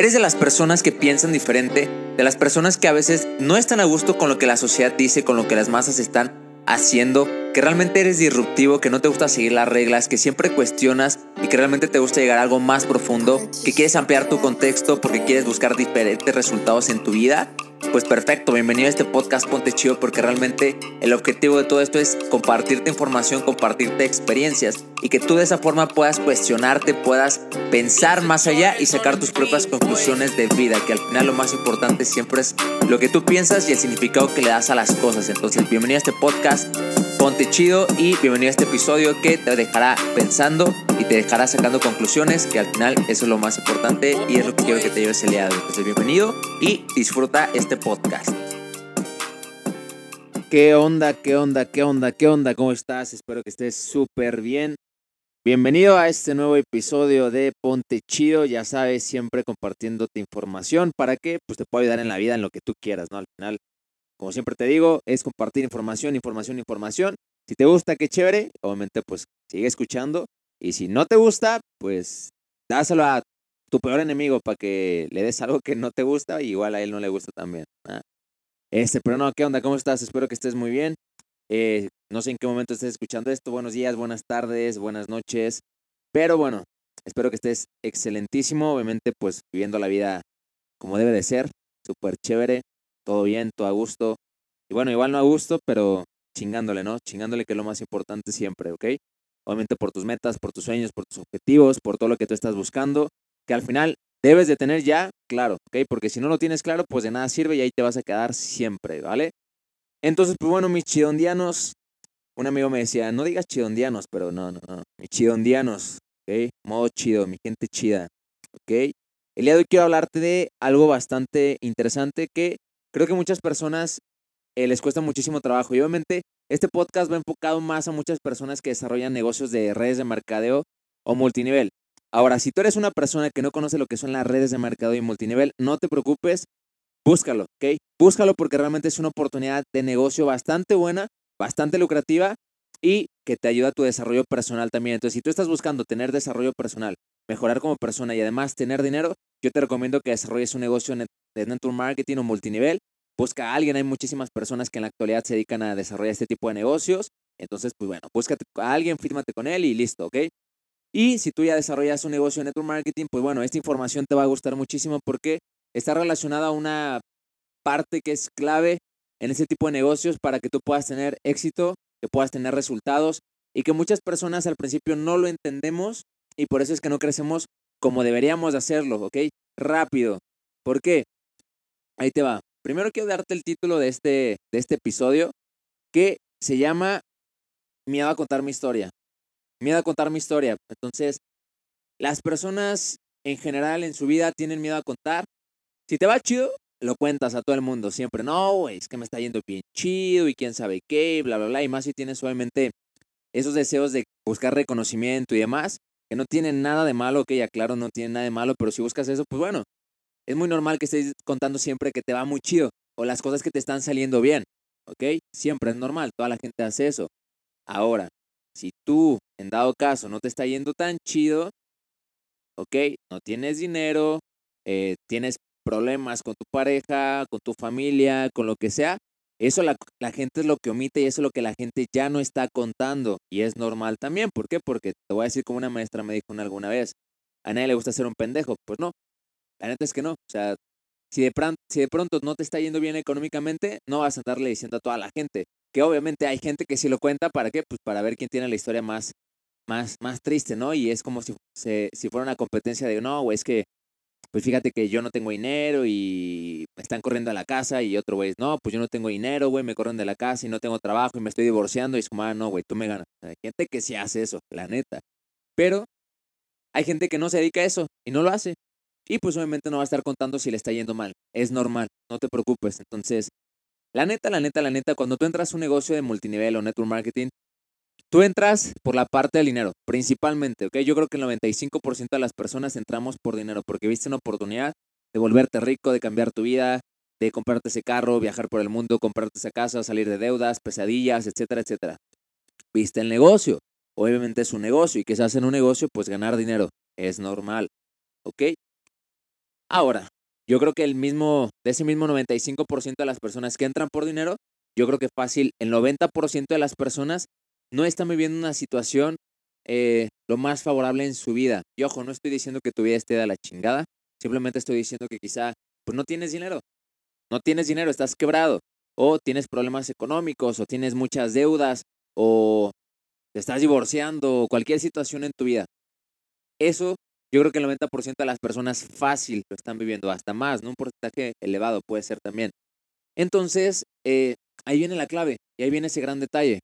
Eres de las personas que piensan diferente, de las personas que a veces no están a gusto con lo que la sociedad dice, con lo que las masas están haciendo, que realmente eres disruptivo, que no te gusta seguir las reglas, que siempre cuestionas y que realmente te gusta llegar a algo más profundo, que quieres ampliar tu contexto porque quieres buscar diferentes resultados en tu vida pues perfecto, bienvenido a este podcast Ponte Chido porque realmente el objetivo de todo esto es compartirte información, compartirte experiencias y que tú de esa forma puedas cuestionarte, puedas pensar más allá y sacar tus propias conclusiones de vida, que al final lo más importante siempre es lo que tú piensas y el significado que le das a las cosas. Entonces, bienvenido a este podcast Ponte chido y bienvenido a este episodio que te dejará pensando y te dejará sacando conclusiones, que al final eso es lo más importante y es lo que quiero que te lleves el día de hoy. Entonces, bienvenido y disfruta este podcast. ¿Qué onda? ¿Qué onda? ¿Qué onda? ¿Qué onda? ¿Cómo estás? Espero que estés súper bien. Bienvenido a este nuevo episodio de Ponte Chido. Ya sabes, siempre compartiéndote información para que pues, te pueda ayudar en la vida en lo que tú quieras, ¿no? Al final como siempre te digo, es compartir información, información, información. Si te gusta, qué chévere. Obviamente, pues sigue escuchando. Y si no te gusta, pues dáselo a tu peor enemigo para que le des algo que no te gusta y igual a él no le gusta también. ¿ah? Este, pero no, ¿qué onda? ¿Cómo estás? Espero que estés muy bien. Eh, no sé en qué momento estés escuchando esto. Buenos días, buenas tardes, buenas noches. Pero bueno, espero que estés excelentísimo. Obviamente, pues viviendo la vida como debe de ser. Súper chévere todo bien, todo a gusto. Y bueno, igual no a gusto, pero chingándole, ¿no? Chingándole que es lo más importante siempre, ¿ok? Obviamente por tus metas, por tus sueños, por tus objetivos, por todo lo que tú estás buscando, que al final debes de tener ya claro, ¿ok? Porque si no lo tienes claro, pues de nada sirve y ahí te vas a quedar siempre, ¿vale? Entonces, pues bueno, mis chidondianos, un amigo me decía, no digas chidondianos, pero no, no, no, mis chidondianos, ¿ok? Modo chido, mi gente chida, ¿ok? El día de hoy quiero hablarte de algo bastante interesante que creo que muchas personas eh, les cuesta muchísimo trabajo. Y obviamente este podcast va enfocado más a muchas personas que desarrollan negocios de redes de mercadeo o multinivel. Ahora, si tú eres una persona que no conoce lo que son las redes de mercadeo y multinivel, no te preocupes, búscalo, ¿ok? Búscalo porque realmente es una oportunidad de negocio bastante buena, bastante lucrativa y que te ayuda a tu desarrollo personal también. Entonces, si tú estás buscando tener desarrollo personal, mejorar como persona y además tener dinero, yo te recomiendo que desarrolles un negocio de network marketing o multinivel. Busca a alguien, hay muchísimas personas que en la actualidad se dedican a desarrollar este tipo de negocios. Entonces, pues bueno, búscate a alguien, fírmate con él y listo, ¿ok? Y si tú ya desarrollas un negocio de network marketing, pues bueno, esta información te va a gustar muchísimo porque está relacionada a una parte que es clave en ese tipo de negocios para que tú puedas tener éxito, que puedas tener resultados y que muchas personas al principio no lo entendemos y por eso es que no crecemos como deberíamos hacerlo, ¿ok? Rápido. ¿Por qué? Ahí te va. Primero quiero darte el título de este, de este episodio que se llama Miedo a contar mi historia. Miedo a contar mi historia. Entonces, las personas en general en su vida tienen miedo a contar. Si te va chido, lo cuentas a todo el mundo siempre. No, es que me está yendo bien chido y quién sabe qué, bla, bla, bla. Y más si tienes obviamente esos deseos de buscar reconocimiento y demás, que no tienen nada de malo, que ya claro, no tienen nada de malo, pero si buscas eso, pues bueno, es muy normal que estés contando siempre que te va muy chido o las cosas que te están saliendo bien, ¿ok? Siempre es normal, toda la gente hace eso. Ahora, si tú, en dado caso, no te está yendo tan chido, ¿ok? No tienes dinero, eh, tienes problemas con tu pareja, con tu familia, con lo que sea, eso la, gente es lo que omite y eso es lo que la gente ya no está contando. Y es normal también. ¿Por qué? Porque te voy a decir como una maestra me dijo alguna vez, a nadie le gusta ser un pendejo. Pues no, la neta es que no. O sea, si de, pronto, si de pronto no te está yendo bien económicamente, no vas a andarle diciendo a toda la gente. Que obviamente hay gente que sí lo cuenta, ¿para qué? Pues para ver quién tiene la historia más, más, más triste, ¿no? Y es como si, si fuera una competencia de, no, güey, es que pues fíjate que yo no tengo dinero y me están corriendo a la casa y otro güey, no, pues yo no tengo dinero, güey, me corren de la casa y no tengo trabajo y me estoy divorciando y es como, ah, no, güey, tú me ganas. Hay gente que sí hace eso, la neta. Pero hay gente que no se dedica a eso y no lo hace. Y pues obviamente no va a estar contando si le está yendo mal. Es normal, no te preocupes. Entonces, la neta, la neta, la neta, cuando tú entras a un negocio de multinivel o network marketing, Tú entras por la parte del dinero, principalmente, ¿ok? Yo creo que el 95% de las personas entramos por dinero porque viste una oportunidad de volverte rico, de cambiar tu vida, de comprarte ese carro, viajar por el mundo, comprarte esa casa, salir de deudas, pesadillas, etcétera, etcétera. Viste el negocio. Obviamente es un negocio y que se hace en un negocio, pues ganar dinero es normal, ¿ok? Ahora, yo creo que el mismo, de ese mismo 95% de las personas que entran por dinero, yo creo que fácil, el 90% de las personas no están viviendo una situación eh, lo más favorable en su vida. Y ojo, no estoy diciendo que tu vida esté de la chingada, simplemente estoy diciendo que quizá pues no tienes dinero, no tienes dinero, estás quebrado, o tienes problemas económicos, o tienes muchas deudas, o te estás divorciando, o cualquier situación en tu vida. Eso yo creo que el 90% de las personas fácil lo están viviendo, hasta más, ¿no? Un porcentaje elevado puede ser también. Entonces, eh, ahí viene la clave y ahí viene ese gran detalle.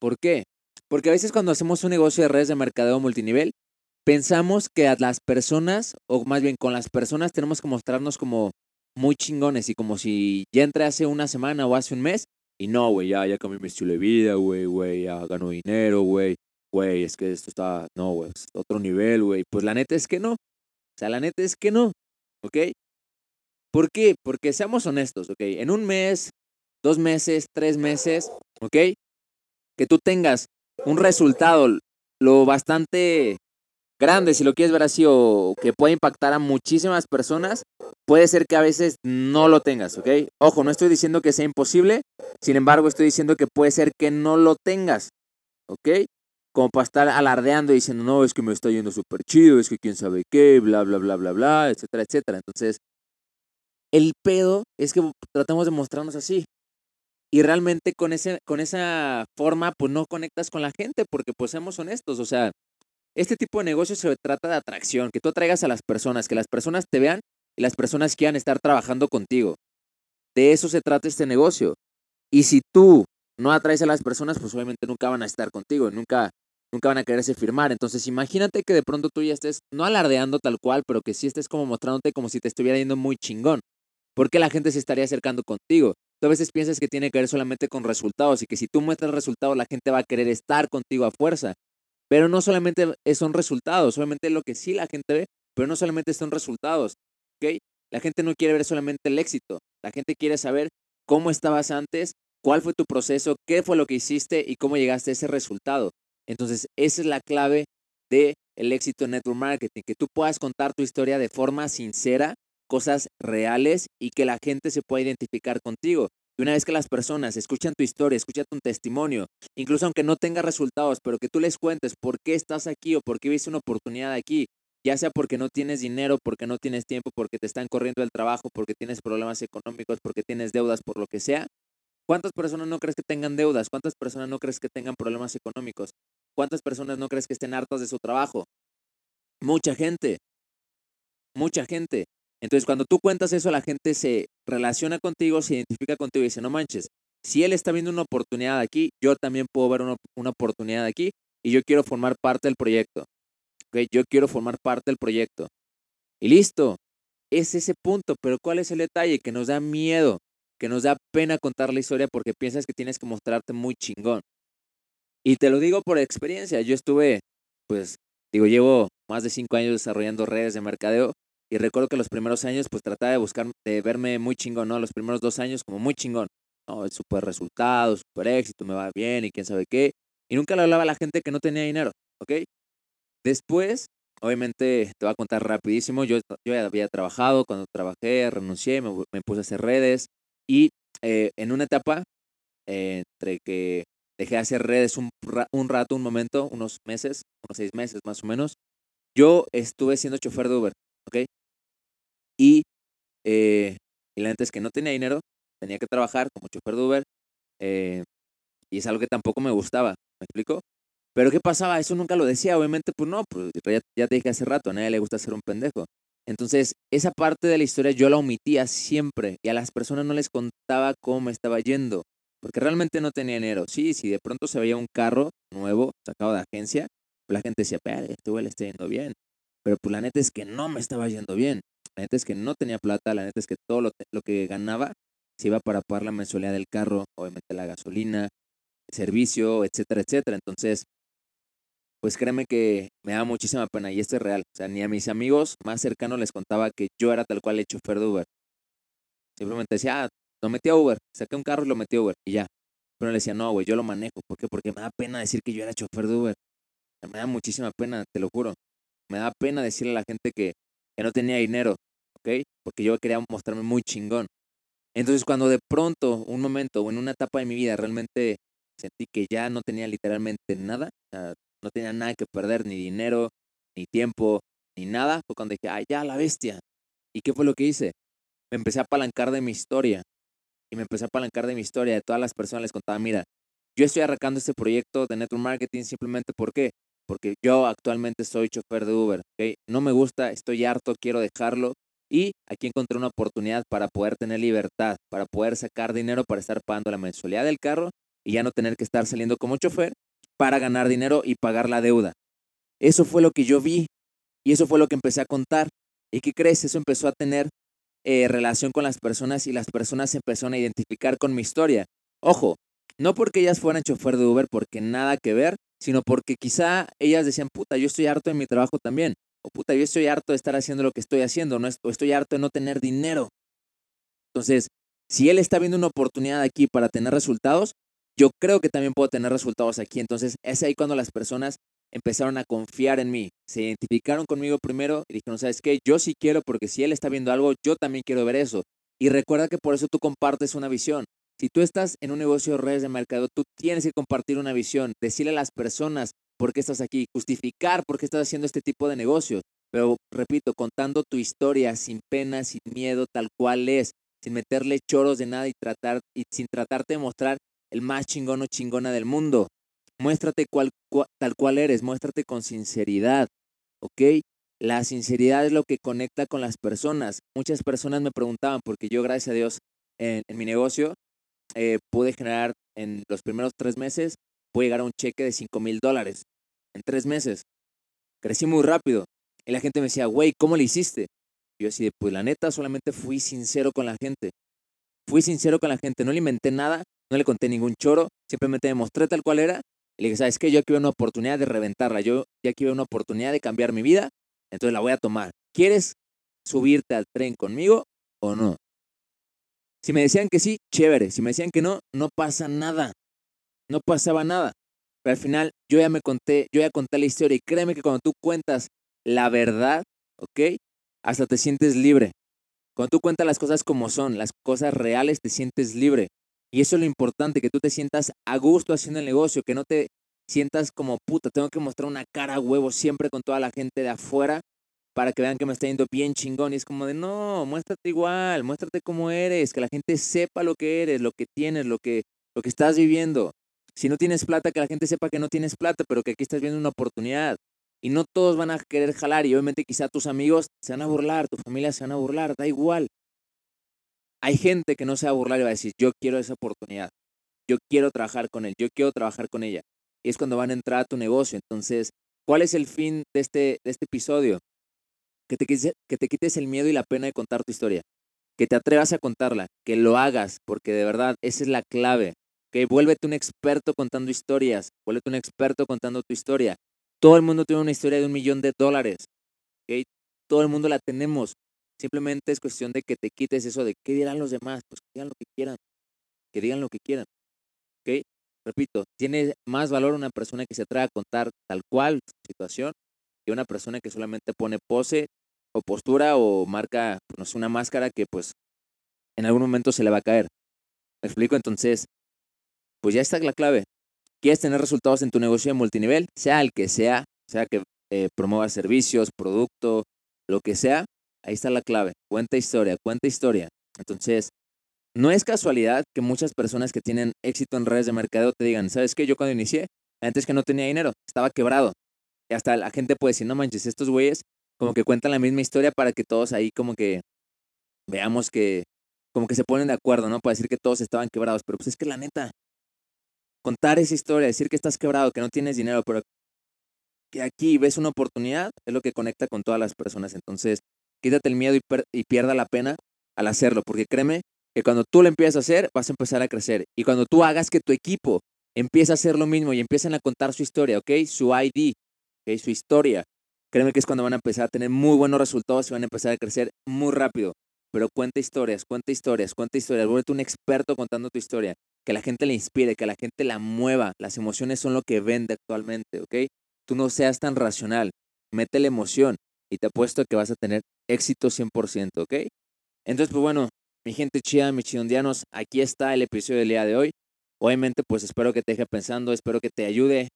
¿Por qué? Porque a veces cuando hacemos un negocio de redes de mercadeo multinivel, pensamos que a las personas, o más bien con las personas, tenemos que mostrarnos como muy chingones y como si ya entré hace una semana o hace un mes y no, güey, ya, ya cambié mi estilo de vida, güey, güey, ya gano dinero, güey, güey, es que esto está, no, güey, es otro nivel, güey. Pues la neta es que no. O sea, la neta es que no, ¿ok? ¿Por qué? Porque seamos honestos, ¿ok? En un mes, dos meses, tres meses, ¿ok? Que tú tengas un resultado lo bastante grande, si lo quieres ver así, o que puede impactar a muchísimas personas, puede ser que a veces no lo tengas, ¿ok? Ojo, no estoy diciendo que sea imposible, sin embargo estoy diciendo que puede ser que no lo tengas, ¿ok? Como para estar alardeando y diciendo, no, es que me está yendo súper chido, es que quién sabe qué, bla, bla, bla, bla, bla, etcétera, etcétera. Entonces, el pedo es que tratamos de mostrarnos así. Y realmente con, ese, con esa forma, pues no conectas con la gente, porque pues seamos honestos, o sea, este tipo de negocio se trata de atracción, que tú atraigas a las personas, que las personas te vean y las personas quieran estar trabajando contigo. De eso se trata este negocio. Y si tú no atraes a las personas, pues obviamente nunca van a estar contigo, nunca, nunca van a quererse firmar. Entonces imagínate que de pronto tú ya estés, no alardeando tal cual, pero que sí estés como mostrándote como si te estuviera yendo muy chingón. Porque la gente se estaría acercando contigo. Tú a veces piensas que tiene que ver solamente con resultados y que si tú muestras resultados la gente va a querer estar contigo a fuerza. Pero no solamente son resultados, solamente lo que sí la gente ve, pero no solamente son resultados, ¿ok? La gente no quiere ver solamente el éxito, la gente quiere saber cómo estabas antes, cuál fue tu proceso, qué fue lo que hiciste y cómo llegaste a ese resultado. Entonces, esa es la clave de el éxito en network marketing, que tú puedas contar tu historia de forma sincera, cosas reales y que la gente se pueda identificar contigo. Y una vez que las personas escuchan tu historia, escuchan tu testimonio, incluso aunque no tenga resultados, pero que tú les cuentes por qué estás aquí o por qué viste una oportunidad aquí, ya sea porque no tienes dinero, porque no tienes tiempo, porque te están corriendo el trabajo, porque tienes problemas económicos, porque tienes deudas, por lo que sea. ¿Cuántas personas no crees que tengan deudas? ¿Cuántas personas no crees que tengan problemas económicos? ¿Cuántas personas no crees que estén hartas de su trabajo? Mucha gente. Mucha gente. Entonces, cuando tú cuentas eso, la gente se relaciona contigo, se identifica contigo y dice, no manches, si él está viendo una oportunidad aquí, yo también puedo ver una, oportunidad aquí y yo quiero formar parte del proyecto. Yo quiero formar parte del proyecto. Y listo, es ese punto, pero ¿cuál es el detalle? Que nos da miedo, que nos da pena contar la historia porque piensas que tienes que mostrarte muy chingón. Y te lo digo por experiencia, yo estuve, pues, digo, llevo más de cinco años desarrollando redes de mercadeo y recuerdo que los primeros años, pues trataba de buscar, de verme muy chingón, ¿no? Los primeros dos años como muy chingón. No, súper resultado, súper éxito, me va bien y quién sabe qué. Y nunca le hablaba a la gente que no tenía dinero, ¿ok? Después, obviamente, te voy a contar rapidísimo. Yo, yo ya había trabajado, cuando trabajé, renuncié, me, me puse a hacer redes. Y eh, en una etapa, eh, entre que dejé de hacer redes un, un rato, un momento, unos meses, unos seis meses más o menos, yo estuve siendo chofer de Uber. ¿Ok? Y, eh, y la neta es que no tenía dinero, tenía que trabajar como chofer de Uber, eh, y es algo que tampoco me gustaba, ¿me explico? Pero ¿qué pasaba? Eso nunca lo decía, obviamente, pues no, pues ya, ya te dije hace rato, a nadie le gusta ser un pendejo. Entonces, esa parte de la historia yo la omitía siempre y a las personas no les contaba cómo estaba yendo, porque realmente no tenía dinero. Sí, si de pronto se veía un carro nuevo sacado de agencia, la gente decía, pero este güey le está yendo bien. Pero pues la neta es que no me estaba yendo bien. La neta es que no tenía plata, la neta es que todo lo, que ganaba se iba para pagar la mensualidad del carro, obviamente la gasolina, el servicio, etcétera, etcétera. Entonces, pues créeme que me da muchísima pena y esto es real. O sea, ni a mis amigos más cercanos les contaba que yo era tal cual el chofer de Uber. Simplemente decía, ah, lo metí a Uber, saqué un carro y lo metí a Uber y ya. Pero le decía, no, güey, yo lo manejo. ¿Por qué? Porque me da pena decir que yo era chofer de Uber. Me da muchísima pena, te lo juro. Me da pena decirle a la gente que, que no tenía dinero, ¿ok? Porque yo quería mostrarme muy chingón. Entonces cuando de pronto, un momento o en una etapa de mi vida realmente sentí que ya no tenía literalmente nada, no tenía nada que perder, ni dinero, ni tiempo, ni nada, fue cuando dije, ay, ya la bestia. ¿Y qué fue lo que hice? Me empecé a apalancar de mi historia. Y me empecé a apalancar de mi historia, de todas las personas les contaba, mira, yo estoy arrancando este proyecto de network marketing simplemente ¿por qué? Porque yo actualmente soy chofer de Uber, ¿ok? No me gusta, estoy harto, quiero dejarlo. Y aquí encontré una oportunidad para poder tener libertad, para poder sacar dinero para estar pagando la mensualidad del carro y ya no tener que estar saliendo como chofer para ganar dinero y pagar la deuda. Eso fue lo que yo vi y eso fue lo que empecé a contar. ¿Y qué crees? Eso empezó a tener eh, relación con las personas y las personas empezaron a identificar con mi historia. Ojo, no porque ellas fueran chofer de Uber, porque nada que ver, sino porque quizá ellas decían, puta, yo estoy harto de mi trabajo también. O puta, yo estoy harto de estar haciendo lo que estoy haciendo, no o estoy harto de no tener dinero. Entonces, si él está viendo una oportunidad aquí para tener resultados, yo creo que también puedo tener resultados aquí. Entonces, es ahí cuando las personas empezaron a confiar en mí, se identificaron conmigo primero y dijeron, ¿sabes qué? Yo sí quiero porque si él está viendo algo, yo también quiero ver eso. Y recuerda que por eso tú compartes una visión. Si tú estás en un negocio de redes de mercado, tú tienes que compartir una visión, decirle a las personas por qué estás aquí, justificar por qué estás haciendo este tipo de negocios. Pero repito, contando tu historia sin pena, sin miedo, tal cual es, sin meterle choros de nada y tratar y sin tratarte de mostrar el más chingón o chingona del mundo. Muéstrate tal cual eres, muéstrate con sinceridad, ¿ok? La sinceridad es lo que conecta con las personas. Muchas personas me preguntaban, porque yo, gracias a Dios, en, mi negocio, eh, pude generar en los primeros tres meses, pude llegar a un cheque de 5 mil dólares en tres meses. Crecí muy rápido. Y la gente me decía, güey, ¿cómo le hiciste? Yo decía, pues la neta, solamente fui sincero con la gente. Fui sincero con la gente, no le inventé nada, no le conté ningún choro, simplemente me mostré tal cual era y le dije, ¿sabes qué? Yo aquí veo una oportunidad de reventarla. Yo ya aquí veo una oportunidad de cambiar mi vida. Entonces la voy a tomar. ¿Quieres subirte al tren conmigo o no? Si me decían que sí, chévere. Si me decían que no, no pasa nada. No pasaba nada. Pero al final yo ya me conté, yo ya conté la historia y créeme que cuando tú cuentas la verdad, ¿ok? Hasta te sientes libre. Cuando tú cuentas las cosas como son, las cosas reales, te sientes libre. Y eso es lo importante, que tú te sientas a gusto haciendo el negocio, que no te sientas como puta, tengo que mostrar una cara huevo siempre con toda la gente de afuera para que vean que me está yendo bien chingón. Y es como de, no, muéstrate igual, muéstrate cómo eres, que la gente sepa lo que eres, lo que tienes, lo que, lo que estás viviendo. Si no tienes plata, que la gente sepa que no tienes plata, pero que aquí estás viendo una oportunidad. Y no todos van a querer jalar y obviamente quizá tus amigos se van a burlar, tu familia se van a burlar, da igual. Hay gente que no se va a burlar y va a decir, yo quiero esa oportunidad, yo quiero trabajar con él, yo quiero trabajar con ella. Y es cuando van a entrar a tu negocio. Entonces, ¿cuál es el fin de este, de este episodio? Que te, que te quites el miedo y la pena de contar tu historia. Que te atrevas a contarla, que lo hagas, porque de verdad esa es la clave. Que vuélvete un experto contando historias, vuélvete un experto contando tu historia. Todo el mundo tiene una historia de un millón de dólares. ¿okay? Todo el mundo la tenemos. Simplemente es cuestión de que te quites eso de qué dirán los demás. Pues que digan lo que quieran. Que digan lo que quieran. ¿Ok? Repito, tiene más valor una persona que se atreve a contar tal cual su situación que una persona que solamente pone pose o postura o marca pues, una máscara que pues en algún momento se le va a caer. ¿Me explico? Entonces, pues ya está la clave. ¿Quieres tener resultados en tu negocio de multinivel? Sea el que sea, sea que eh, promueva servicios, producto, lo que sea, Ahí está la clave. Cuenta historia, cuenta historia. Entonces, no es casualidad que muchas personas que tienen éxito en redes de mercadeo te digan, ¿sabes qué? Yo cuando inicié, antes que no tenía dinero, estaba quebrado. Y hasta la gente puede decir, no manches, estos güeyes como que cuentan la misma historia para que todos ahí como que veamos que, como que se ponen de acuerdo, ¿no? Para decir que todos estaban quebrados. Pero pues es que la neta, contar esa historia, decir que estás quebrado, que no tienes dinero, pero que aquí ves una oportunidad, es lo que conecta con todas las personas. Entonces, quítate el miedo y, pierda la pena al hacerlo, porque créeme que cuando tú lo empiezas a hacer, vas a empezar a crecer. Y cuando tú hagas que tu equipo empiece a hacer lo mismo y empiecen a contar su historia, ¿ok? Su ID, Su historia. Créeme que es cuando van a empezar a tener muy buenos resultados y van a empezar a crecer muy rápido. Pero cuenta historias, cuenta historias, cuenta historias. Vuelve un experto contando tu historia. Que la gente le inspire, que la gente la mueva. Las emociones son lo que vende actualmente, ¿ok? Tú no seas tan racional. Mete la emoción y te apuesto que vas a tener éxito 100%, ¿ok? Entonces, pues bueno, mi gente chida, mis chidondianos, aquí está el episodio del día de hoy. Obviamente, pues espero que te deje pensando, espero que te ayude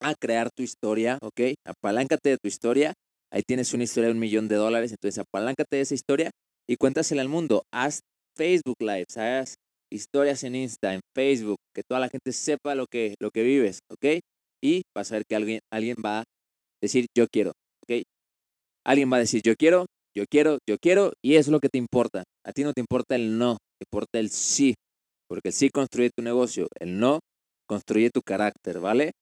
a crear tu historia, ¿ok? Apaláncate de tu historia. Ahí tienes una historia de un millón de dólares, entonces apaláncate de esa historia y cuéntasela al mundo. Haz Facebook Lives, haz historias en Insta, en Facebook, que toda la gente sepa lo que, lo que vives, ¿ok? Y vas a ver que alguien, alguien va a decir yo quiero, ¿ok? Alguien va a decir yo quiero, yo quiero, yo quiero, y es lo que te importa. A ti no te importa el no, te importa el sí, porque el sí construye tu negocio, el no construye tu carácter, ¿vale?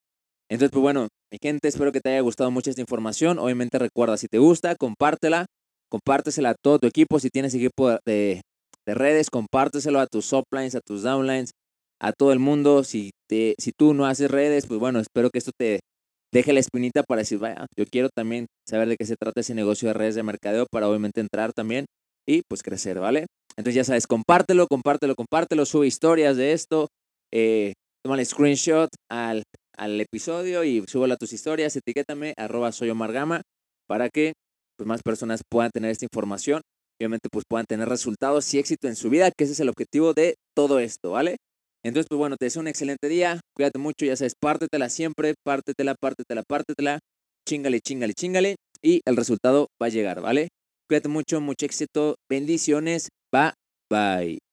Entonces, pues bueno, mi gente, espero que te haya gustado mucho esta información. Obviamente recuerda, si te gusta, compártela, compártesela a todo tu equipo. Si tienes equipo de, de redes, compárteselo a tus uplines, a tus downlines, a todo el mundo. Si, te, si tú no haces redes, pues bueno, espero que esto te deje la espinita para decir, vaya, yo quiero también saber de qué se trata ese negocio de redes de mercadeo para obviamente entrar también y pues crecer, ¿vale? Entonces ya sabes, compártelo, compártelo, compártelo, sube historias de esto, eh, el screenshot al, al episodio y súbelo a tus historias, etiquétame, arroba soy para que pues, más personas puedan tener esta información obviamente pues puedan tener resultados y éxito en su vida, que ese es el objetivo de todo esto, ¿vale? Entonces, pues bueno, te deseo un excelente día, cuídate mucho, ya sabes, pártetela siempre, pártetela, pártetela, pártetela, chingale, chingale, chingale, y el resultado va a llegar, ¿vale? Cuídate mucho, mucho éxito, bendiciones, bye, bye.